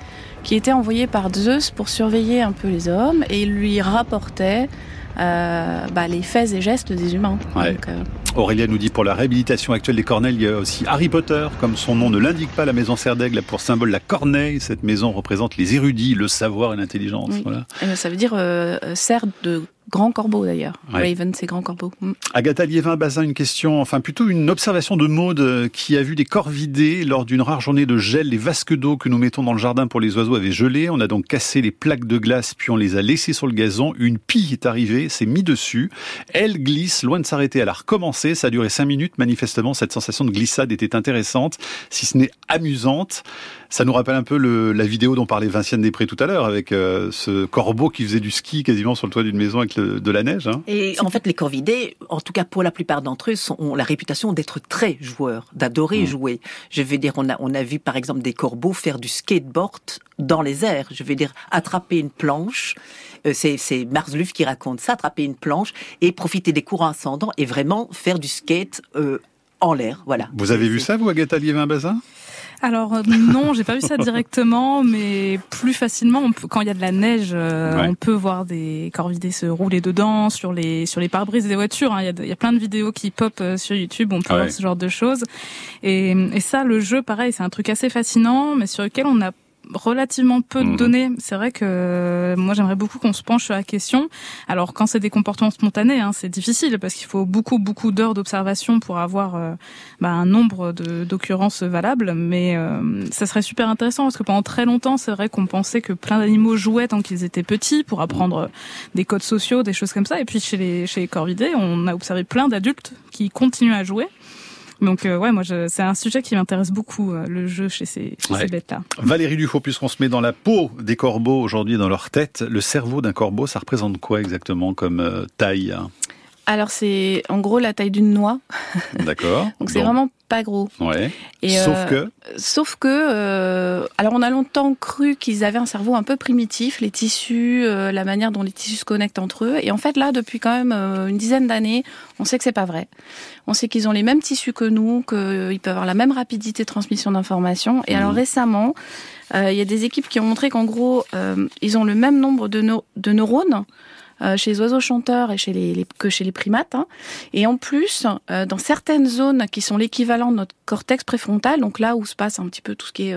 qui était envoyé par Zeus pour surveiller un peu les hommes et lui rapportait euh, bah, les faits et gestes des humains. Euh, Aurélia nous dit pour la réhabilitation actuelle des corneilles, il y a aussi Harry Potter, comme son nom ne l'indique pas, la maison Serdaigle a pour symbole la corneille. Cette maison représente les érudits, le savoir et l'intelligence. Voilà. ça veut dire euh, serre de Grand corbeau d'ailleurs. Raven, c'est grand corbeau. Mm. Agatha Liévin-Bazin, une question, enfin plutôt une observation de Maude euh, qui a vu des corps vidés lors d'une rare journée de gel. Les vasques d'eau que nous mettons dans le jardin pour les oiseaux avaient gelé. On a donc cassé les plaques de glace puis on les a laissées sur le gazon. Une pie est arrivée, s'est mise dessus. Elle glisse, loin de s'arrêter, elle a recommencé. Ça a duré cinq minutes. Manifestement, cette sensation de glissade était intéressante, si ce n'est amusante. Ça nous rappelle un peu le, la vidéo dont parlait Vinciane Després tout à l'heure, avec euh, ce corbeau qui faisait du ski quasiment sur le toit d'une maison avec de la neige. Hein. Et en fait, les corvidés, en tout cas pour la plupart d'entre eux, ont la réputation d'être très joueurs, d'adorer mmh. jouer. Je veux dire, on a, on a vu par exemple des corbeaux faire du skateboard dans les airs. Je veux dire, attraper une planche. Euh, c'est Marzluff qui raconte ça, attraper une planche et profiter des courants ascendants et vraiment faire du skate euh, en l'air. Voilà. Vous avez vu ça, vous, Agatha Liévin-Bazin alors euh, non, j'ai pas vu ça directement, mais plus facilement, quand il y a de la neige, euh, on peut voir des corvidés se rouler dedans sur les sur les pare-brises des voitures. Hein. Il, y a, plein de vidéos qui pop euh, sur YouTube, on peut voir ce genre de choses. Et, et ça, le jeu, pareil, c'est un truc assez fascinant, mais sur lequel on a relativement peu de mhm. données. C'est vrai que euh, moi j'aimerais beaucoup qu'on se penche sur la question. Alors quand c'est des comportements spontanés, hein, c'est difficile parce qu'il faut beaucoup beaucoup d'heures d'observation pour avoir euh, bah, un nombre d'occurrences valables. Mais euh, ça serait super intéressant parce que pendant très longtemps, c'est vrai qu'on pensait que plein d'animaux jouaient tant qu'ils étaient petits pour apprendre des codes sociaux, des choses comme ça. Et puis chez les chez les corvidés, on a observé plein d'adultes qui continuent à jouer. Donc euh, ouais, moi c'est un sujet qui m'intéresse beaucoup, euh, le jeu chez ces, ces bêtes-là. Valérie Dufaux, puisqu'on se met dans la peau des corbeaux aujourd'hui, dans leur tête, le cerveau d'un corbeau, ça représente quoi exactement comme euh, taille alors c'est en gros la taille d'une noix. D'accord. Donc c'est vraiment pas gros. Ouais. Et sauf euh, que. Sauf que. Euh, alors on a longtemps cru qu'ils avaient un cerveau un peu primitif, les tissus, euh, la manière dont les tissus se connectent entre eux. Et en fait là, depuis quand même une dizaine d'années, on sait que c'est pas vrai. On sait qu'ils ont les mêmes tissus que nous, qu'ils peuvent avoir la même rapidité de transmission d'informations. Et alors mmh. récemment, il y a des équipes qui ont montré qu'en gros, ils ont le même nombre de, de neurones euh, chez les oiseaux chanteurs et chez les, que chez les primates. Hein. Et en plus, euh, dans certaines zones qui sont l'équivalent de notre cortex préfrontal, donc là où se passe un petit peu tout ce qui est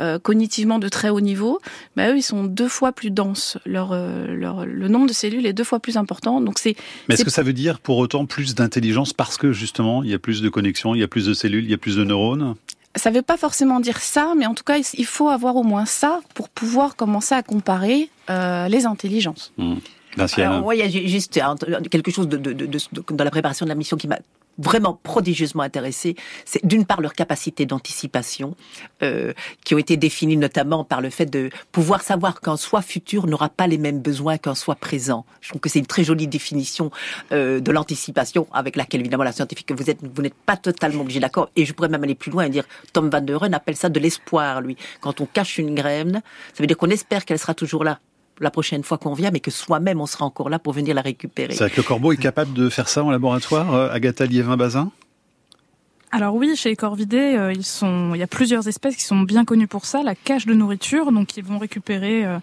euh, cognitivement de très haut niveau, bah, eux, ils sont deux fois plus denses. Leur, leur, le nombre de cellules est deux fois plus important. Donc c'est. Mais est-ce que ça veut dire pour autant plus d'intelligence parce que justement il y a plus de connexions, il y a plus de cellules, il y a plus de neurones? Ça ne veut pas forcément dire ça, mais en tout cas, il faut avoir au moins ça pour pouvoir commencer à comparer euh, les intelligences. Mmh. Alors, il y a juste quelque chose dans la préparation de la mission qui m'a vraiment prodigieusement intéressé, c'est d'une part leur capacité d'anticipation, euh, qui ont été définies notamment par le fait de pouvoir savoir qu'un soi futur n'aura pas les mêmes besoins qu'un soi présent. Je trouve que c'est une très jolie définition euh, de l'anticipation, avec laquelle évidemment la scientifique que vous êtes, vous n'êtes pas totalement obligé d'accord. Et je pourrais même aller plus loin et dire, Tom Van Der Run appelle ça de l'espoir, lui. Quand on cache une graine, ça veut dire qu'on espère qu'elle sera toujours là la prochaine fois qu'on vient, mais que soi-même on sera encore là pour venir la récupérer. C'est vrai que le corbeau est capable de faire ça en laboratoire, euh, Agatha Liévin-Bazin? Alors oui, chez les corvidés, euh, ils sont, il y a plusieurs espèces qui sont bien connues pour ça, la cache de nourriture, donc ils vont récupérer euh,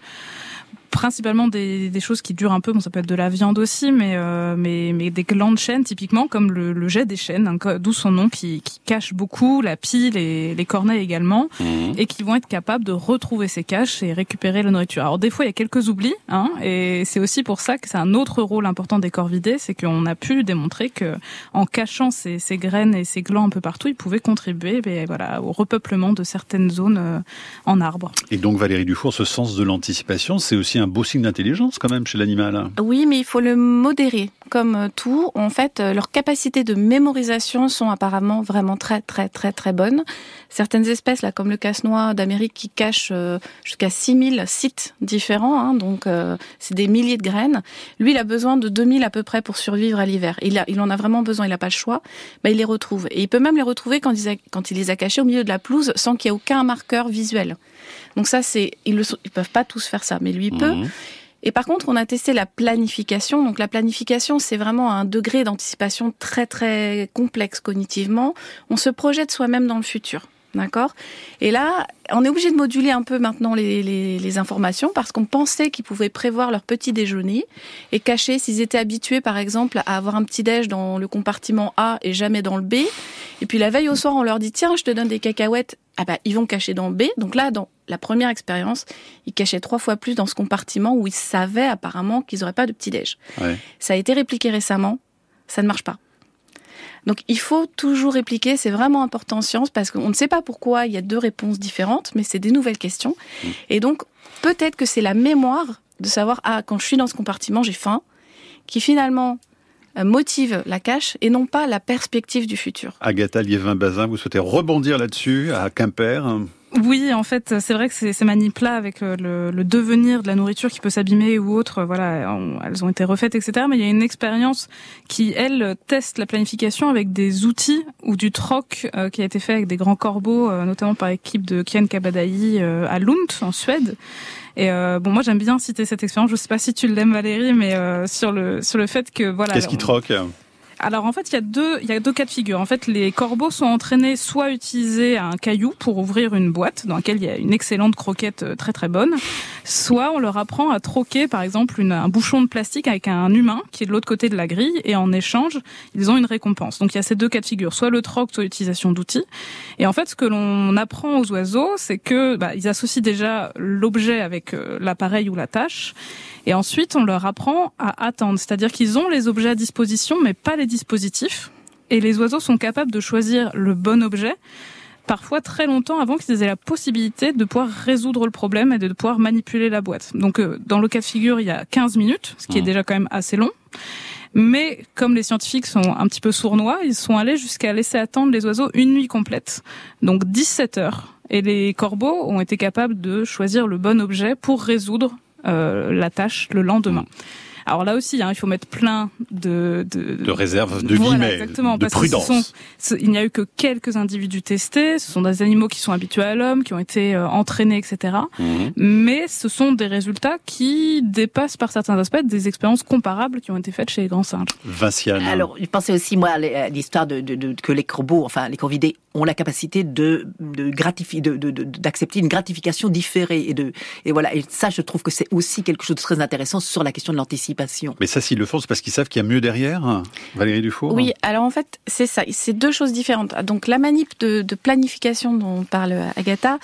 principalement des, des, choses qui durent un peu. Bon, ça peut être de la viande aussi, mais euh, mais, mais des glandes chênes typiquement, comme le, le jet des chênes, hein, d'où son nom, qui, qui cache beaucoup la pile et les cornets également, mmh. et qui vont être capables de retrouver ces caches et récupérer la nourriture. Alors des fois, il y a quelques oublis, hein, et c'est aussi pour ça que c'est un autre rôle important des corvidés, c'est qu'on a pu démontrer que en cachant ces, ces, graines et ces glands un peu partout, ils pouvaient contribuer, ben, voilà, au repeuplement de certaines zones euh, en arbre. Et donc Valérie Dufour, ce sens de l'anticipation, c'est aussi un beau signe d'intelligence quand même chez l'animal. Oui, mais il faut le modérer. Comme euh, tout, en fait, euh, leurs capacités de mémorisation sont apparemment vraiment très, très, très, très bonnes. Certaines espèces, là, comme le casse-noix d'Amérique, qui cachent euh, jusqu'à 6000 sites différents, hein, donc c'est des milliers de graines. Lui, il a besoin de 2000 à peu près pour survivre à l'hiver. Il, en a vraiment besoin, il n'a pas le choix. Il les retrouve. Et il peut même les retrouver quand il, quand il les a cachés au milieu de la pelouse sans qu'il y ait aucun marqueur visuel. Donc ça, c'est ils ne peuvent pas tous faire ça, mais lui peut. Mhm. Et par contre, on a testé la planification. Donc la planification, c'est vraiment un degré d'anticipation très très complexe cognitivement. On se projette soi-même dans le futur. D'accord Et là, on est obligé de moduler un peu maintenant les, les, les informations parce qu'on pensait qu'ils pouvaient prévoir leur petit déjeuner et cacher s'ils étaient habitués, par exemple, à avoir un petit déj dans le compartiment A et jamais dans le B. Et puis la veille au soir, on leur dit tiens, je te donne des cacahuètes. Ah bah, ils vont cacher dans B. Donc là, dans la première expérience, ils cachaient trois fois plus dans ce compartiment où ils savaient apparemment qu'ils n'auraient pas de petit déj. Ouais. Ça a été répliqué récemment. Ça ne marche pas. Donc il faut toujours répliquer, c'est vraiment important en science parce qu'on ne sait pas pourquoi il y a deux réponses différentes, mais c'est des nouvelles questions. Mmh. Et donc peut-être que c'est la mémoire de savoir, ah, quand je suis dans ce compartiment, j'ai faim, qui finalement euh, motive la cache et non pas la perspective du futur. Agatha Liévin-Bazin, vous souhaitez rebondir là-dessus à Quimper oui, en fait, c'est vrai que ces, ces manipes-là, avec euh, le, le, devenir de la nourriture qui peut s'abîmer ou autre, voilà, elles ont été refaites, etc. Mais il y a une expérience qui, elle, teste la planification avec des outils ou du troc euh, qui a été fait avec des grands corbeaux, notamment par l'équipe de Kian Kabadai à Lund, en Suède. Et euh, bon, moi j'aime bien citer cette expérience. Je sais pas si tu l'aimes Valérie, mais euh, sur le sur le fait que voilà. Qu'est-ce qui troque? Alors en fait, il y a deux, il y a deux cas de figure. En fait, les corbeaux sont entraînés soit à utiliser un caillou pour ouvrir une boîte dans laquelle il y a une excellente croquette euh, très très bonne, soit on leur apprend à troquer par exemple une, un bouchon de plastique avec un humain qui est de l'autre côté de la grille et en échange, ils ont une récompense. Donc il y a ces deux cas de figure, soit le troc, soit l'utilisation d'outils. Et en fait, ce que l'on apprend aux oiseaux, c'est que bah, ils associent déjà l'objet avec euh, l'appareil ou la tâche et ensuite, on leur apprend à attendre, c'est-à-dire qu'ils ont les objets à disposition, mais pas les dispositifs. Et les oiseaux sont capables de choisir le bon objet, parfois très longtemps avant qu'ils aient la possibilité de pouvoir résoudre le problème et de pouvoir manipuler la boîte. Donc, euh, dans le cas de figure, il y a 15 minutes, ce qui est déjà quand même assez long. Mais comme les scientifiques sont un petit peu sournois, ils sont allés jusqu'à laisser attendre les oiseaux une nuit complète. Donc 17 heures. Et les corbeaux ont été capables de choisir le bon objet pour résoudre euh, la tâche le lendemain. Alors là aussi, hein, il faut mettre plein de de, de réserves, de guillemets, exactement, de prudence. il n'y a eu que quelques individus testés. Ce sont des animaux qui sont habitués à l'homme, qui ont été euh, entraînés, etc. Mhm. Mais ce sont des résultats qui dépassent par certains aspects des expériences comparables qui ont été faites chez les grands singes. Vinciane. Alors, je pensais aussi moi à l'histoire de, de, de, que les corbeaux, enfin les corvidés, ont la capacité de, de gratifier, de, d'accepter une gratification différée et de et voilà. Et ça, je trouve que c'est aussi quelque chose de très intéressant sur la question de l'anticipation mais ça, s'ils le font, c'est parce qu'ils savent qu'il y a mieux derrière, Valérie Dufour Oui, alors en fait, c'est ça. C'est deux choses différentes. Donc la manip de, planification dont parle Agatha,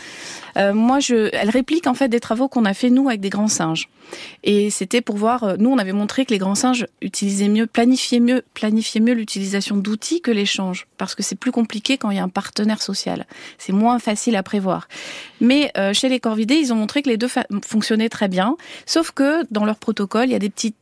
euh, moi, je, elle réplique en fait des travaux qu'on a fait nous avec des grands singes. Et c'était pour voir, euh, nous on avait montré que les grands singes utilisaient mieux, planifiaient mieux, planifiaient mieux l'utilisation d'outils que l'échange, parce que c'est plus compliqué quand il y a un partenaire social. C'est moins facile à prévoir. Mais chez les corvidés, ils ont montré que les deux fonctionnaient très bien, sauf que dans leur protocole, il y a des petites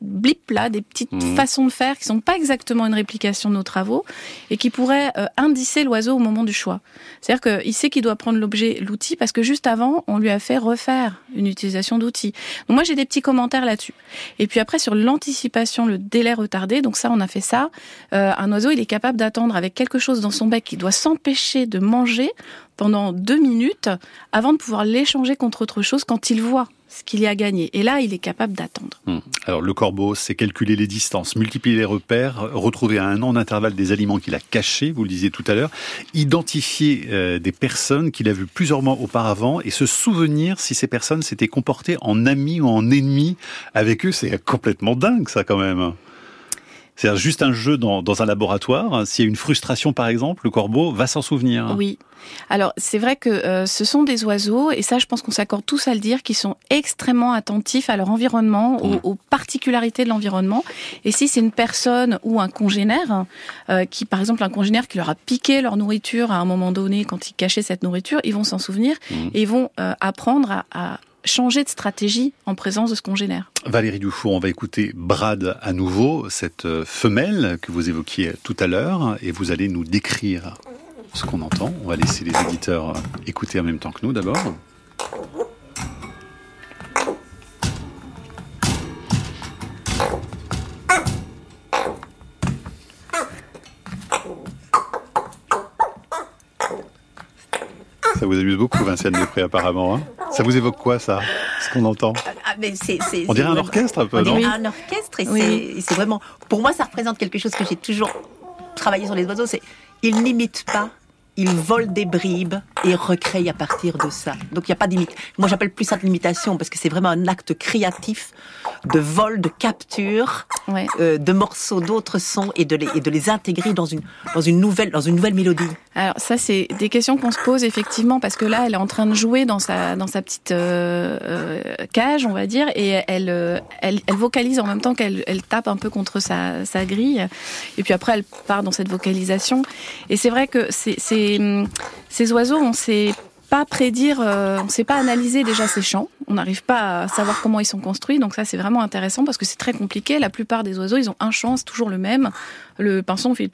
blip là, des petites mhm. façons de faire qui sont pas exactement une réplication de nos travaux et qui pourraient euh, indicer l'oiseau au moment du choix. C'est-à-dire qu'il sait qu'il doit prendre l'objet, l'outil, parce que juste avant, on lui a fait refaire une utilisation d'outils. Donc moi, j'ai des petits commentaires là-dessus. Et puis après, sur l'anticipation, le délai retardé, donc ça, on a fait ça. Euh, un oiseau, il est capable d'attendre avec quelque chose dans son bec qui doit s'empêcher de manger pendant deux minutes avant de pouvoir l'échanger contre autre chose quand il voit ce qu'il y a gagné. Et là, il est capable d'attendre. Hmm. Alors, le corbeau, c'est calculer les distances, multiplier les repères, retrouver à un an d'intervalle des aliments qu'il a cachés, vous le disiez tout à l'heure, identifier euh, des personnes qu'il a vues plusieurs mois auparavant et se souvenir si ces personnes s'étaient comportées en amis ou en ennemis avec eux. C'est complètement dingue, ça, quand même. C'est juste un jeu dans, dans un laboratoire. S'il y a une frustration, par exemple, le corbeau va s'en souvenir. Oui. Alors, c'est vrai que euh, ce sont des oiseaux, et ça, je pense qu'on s'accorde tous à le dire, qui sont extrêmement attentifs à leur environnement, mmh. aux, particularités de l'environnement. Et si c'est une personne ou un congénère, euh, qui, par exemple, un congénère qui leur a piqué leur nourriture à un moment donné quand ils cachaient cette nourriture, ils vont s'en souvenir mmh. et ils vont euh, apprendre à changer de stratégie en présence de ce congénère. Valérie Dufour, on va écouter Brad à nouveau, cette euh, femelle que vous évoquiez tout à l'heure, et vous allez nous décrire ce qu'on entend. On va laisser les éditeurs euh, écouter en même temps que nous d'abord. Ça vous amuse beaucoup, Vinciane Després, apparemment. Hein ça vous évoque quoi, ça Ce qu'on entend? Ah, mais On dirait un orchestre, un peu, on non? dirait un orchestre, et c'est vraiment... Pour moi, ça représente quelque chose que j'ai toujours travaillé sur les oiseaux, c'est... Ils n'imitent pas il vole des bribes et recrée à partir de ça. Donc il n'y a pas d'imitation. Moi j'appelle plus ça de l'imitation parce que c'est vraiment un acte créatif de vol, de capture euh, de morceaux d'autres sons et de, les, et de les intégrer dans une, dans, une nouvelle, dans une nouvelle mélodie. Alors ça c'est des questions qu'on se pose effectivement parce que là elle est en train de jouer dans sa, dans sa petite euh, euh, cage on va dire et elle, elle, elle, vocalise en même temps qu'elle elle tape un peu contre sa, sa grille et puis après elle part dans cette vocalisation et c'est vrai que c'est ces oiseaux, on sait pas prédire, euh, on sait pas analyser déjà ces chants. On n'arrive pas à savoir comment ils sont construits. Donc ça, c'est vraiment intéressant parce que c'est très compliqué. La plupart des oiseaux, ils ont un chant, c'est toujours le même. Le pinson fait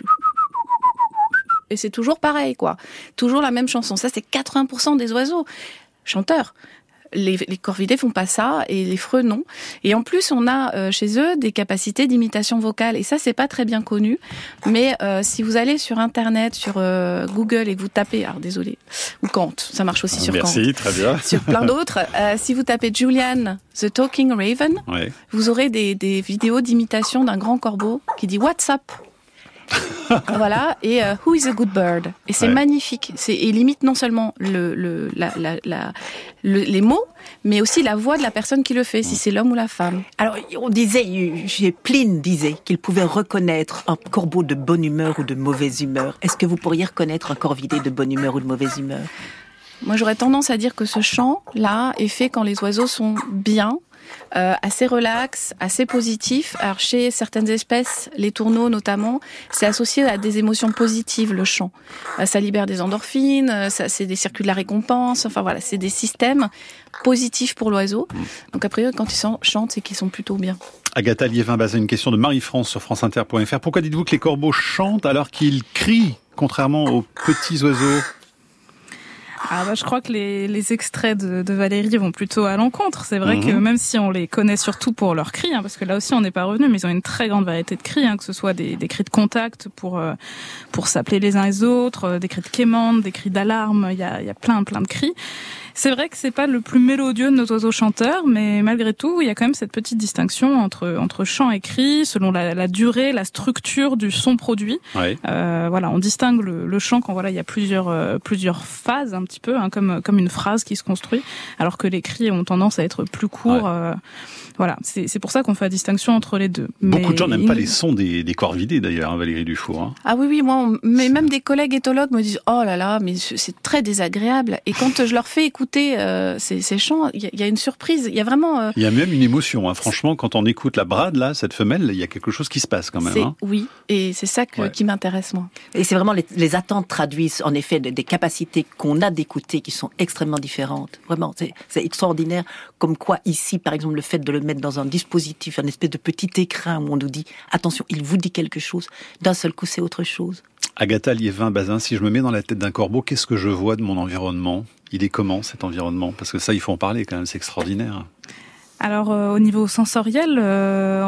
et c'est toujours pareil, quoi. Toujours la même chanson. Ça, c'est 80% des oiseaux chanteurs les, les, corvidés font pas ça et les freux non. Et en plus, on a euh, chez eux des capacités d'imitation vocale et ça c'est pas très bien connu. Mais euh, si vous allez sur internet, sur euh, Google et que vous tapez, alors désolé, ou Kant, ça marche aussi sur Merci, Merci, très bien. Sur plein d'autres. si vous tapez Julian the Talking Raven, vous aurez des, des vidéos d'imitation d'un grand corbeau qui dit What's up? voilà, et euh, Who is a Good Bird? Et c'est magnifique. C'est et limite non seulement le, le, la, la, la, les mots, mais aussi la voix de la personne qui le fait, si c'est l'homme ou la femme. Alors, on disait, Pline disait qu'il pouvait reconnaître un corbeau de bonne humeur ou de mauvaise humeur. Est-ce que vous pourriez reconnaître un corvidé de bonne humeur ou de mauvaise humeur? Moi, j'aurais tendance à dire que ce chant-là est fait quand les oiseaux sont bien, euh, assez relax, assez positif. Alors chez certaines espèces, les tourneaux notamment, c'est associé à des émotions positives le chant. Euh, ça libère des endorphines, euh, ça c'est des circuits de la récompense. Enfin voilà, c'est des systèmes positifs pour l'oiseau. Donc après, quand ils chantent, c'est qu'ils sont plutôt bien. Agatha Liévin, basée une question de Marie-France sur franceinter.fr. Pourquoi dites-vous que les corbeaux chantent alors qu'ils crient, contrairement aux petits oiseaux? Ah bah, je crois que les, les extraits de, de, Valérie vont plutôt à l'encontre. C'est vrai que mhm. même si on les connaît surtout pour leurs cris, hein, parce que là aussi on n'est pas revenu, mais ils ont une très grande variété de cris, hein, que ce soit des, des, cris de contact pour euh, pour s'appeler les uns les autres, euh, des cris de quémande, des cris d'alarme. Il y a, il y a plein plein de cris. C'est vrai que c'est pas le plus mélodieux de nos oiseaux chanteurs, mais malgré tout, il y a quand même cette petite distinction entre entre chant et cri, selon la, la durée, la structure du son produit. Euh, voilà, on distingue le, le, chant quand voilà il y a plusieurs euh, plusieurs phases un petit petit peu, hein, comme comme une phrase qui se construit, alors que les cris ont tendance à être plus courts. Euh, voilà, c'est pour ça qu'on fait la distinction entre les deux. Beaucoup de gens n'aiment pas les sons des, des corvidés d'ailleurs, hein, Valérie Dufour. Hein. Ah oui, oui, moi, mais même des collègues éthologues me disent oh là là, mais c'est très désagréable. Et quand je leur fais écouter euh, ces, ces, chants, il y, a une surprise. Il y a vraiment. Euh, il y a même une émotion. Hein. Franchement, quand on écoute la brade là, cette femelle, il y a quelque chose qui se passe quand même. Hein. Oui, et c'est ça qui m'intéresse moi. Et c'est vraiment les, les, attentes traduisent en effet des, des capacités qu'on a d'écouter qui sont extrêmement différentes. Vraiment, c'est extraordinaire. Comme quoi ici, par exemple, le fait de le mettre dans un dispositif, un espèce de petit écrin où on nous dit attention, il vous dit quelque chose. D'un seul coup, c'est autre chose. Agatha Liévin-Bazin, si je me mets dans la tête d'un corbeau, qu'est-ce que je vois de mon environnement? Il est comment cet environnement? Parce que ça, il faut en parler quand même, c'est extraordinaire. Alors euh, au niveau sensoriel, euh,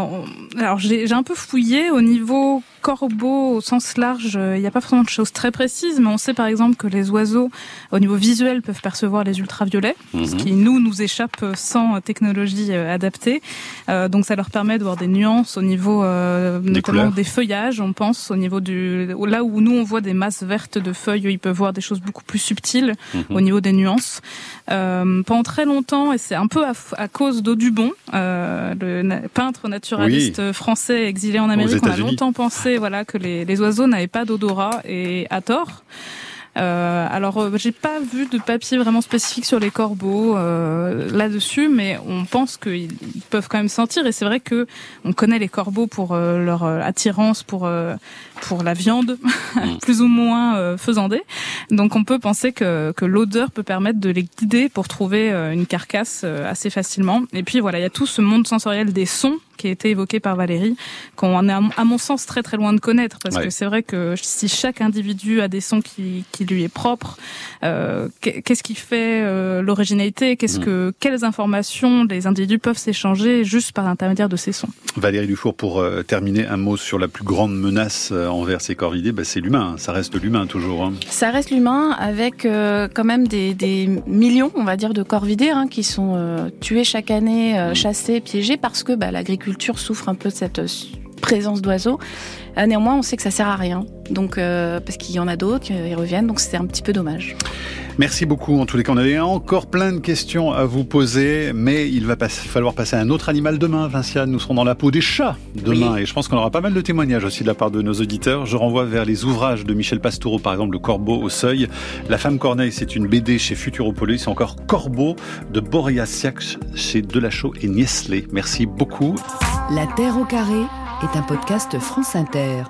alors j'ai un peu fouillé au niveau corbeau au sens large, euh, il n'y a pas forcément de choses très précises, mais on sait par exemple que les oiseaux, au niveau visuel, peuvent percevoir les ultraviolets, ce mhm. qui nous nous échappe sans technologie adaptée. donc ça leur permet de voir des nuances au niveau notamment des feuillages, on pense au niveau du là où nous on voit des masses vertes de feuilles, ils peuvent voir des choses beaucoup plus subtiles mhm. au niveau des nuances. Pendant très longtemps, et c'est un peu à, à cause d'eau Dubon, euh, le peintre naturaliste français exilé en Amérique. On a longtemps pensé voilà que les, les oiseaux n'avaient pas d'odorat et à tort. Euh, alors, euh, j'ai pas vu de papier vraiment spécifique sur les corbeaux euh, là-dessus, mais on pense qu'ils peuvent quand même sentir. Et c'est vrai que on connaît les corbeaux pour euh, leur attirance pour pour la viande, mm. plus ou moins faisandée. Donc, on peut penser que que l'odeur peut permettre de les guider pour trouver une carcasse assez facilement. Et puis voilà, il y a tout ce monde sensoriel des sons qui a été évoqué par Valérie, qu'on est à mon sens très très loin de connaître, parce que c'est vrai que si chaque individu a des sons qui, qui lui est propre, euh, qu'est-ce qui fait euh, l'originalité? Qu'est-ce mm. que quelles informations les individus peuvent s'échanger juste par l'intermédiaire de ces sons? Valérie Dufour, pour euh, terminer, un mot sur la plus grande menace envers ces corvidés, bah, c'est l'humain. Ça reste l'humain toujours. Hein. Ça reste l'humain avec euh, quand même des, des, millions, on va dire, de corvidés hein, qui sont tués chaque année, mm. chassés, piégés parce que bah, l'agriculture souffre un peu de cette présence d'oiseaux. Euh, néanmoins, on sait que ça sert à rien. Donc, euh, parce qu'il y en a d'autres, ils reviennent, donc c'est un petit peu dommage. Merci beaucoup. En tous les cas, on avait encore plein de questions à vous poser, mais il va falloir passer à un autre animal demain. Vinciane, nous serons dans la peau des chats demain, et je pense qu'on aura pas mal de témoignages aussi de la part de nos auditeurs. Je renvoie vers les ouvrages de Michel Pastoureau, par exemple, Le Corbeau au seuil. La femme Corneille, c'est une BD chez Futuropolis. C'est encore Corbeau de Boria Siak chez Delachaux et Niesley. Merci beaucoup. La Terre au carré est un podcast France Inter.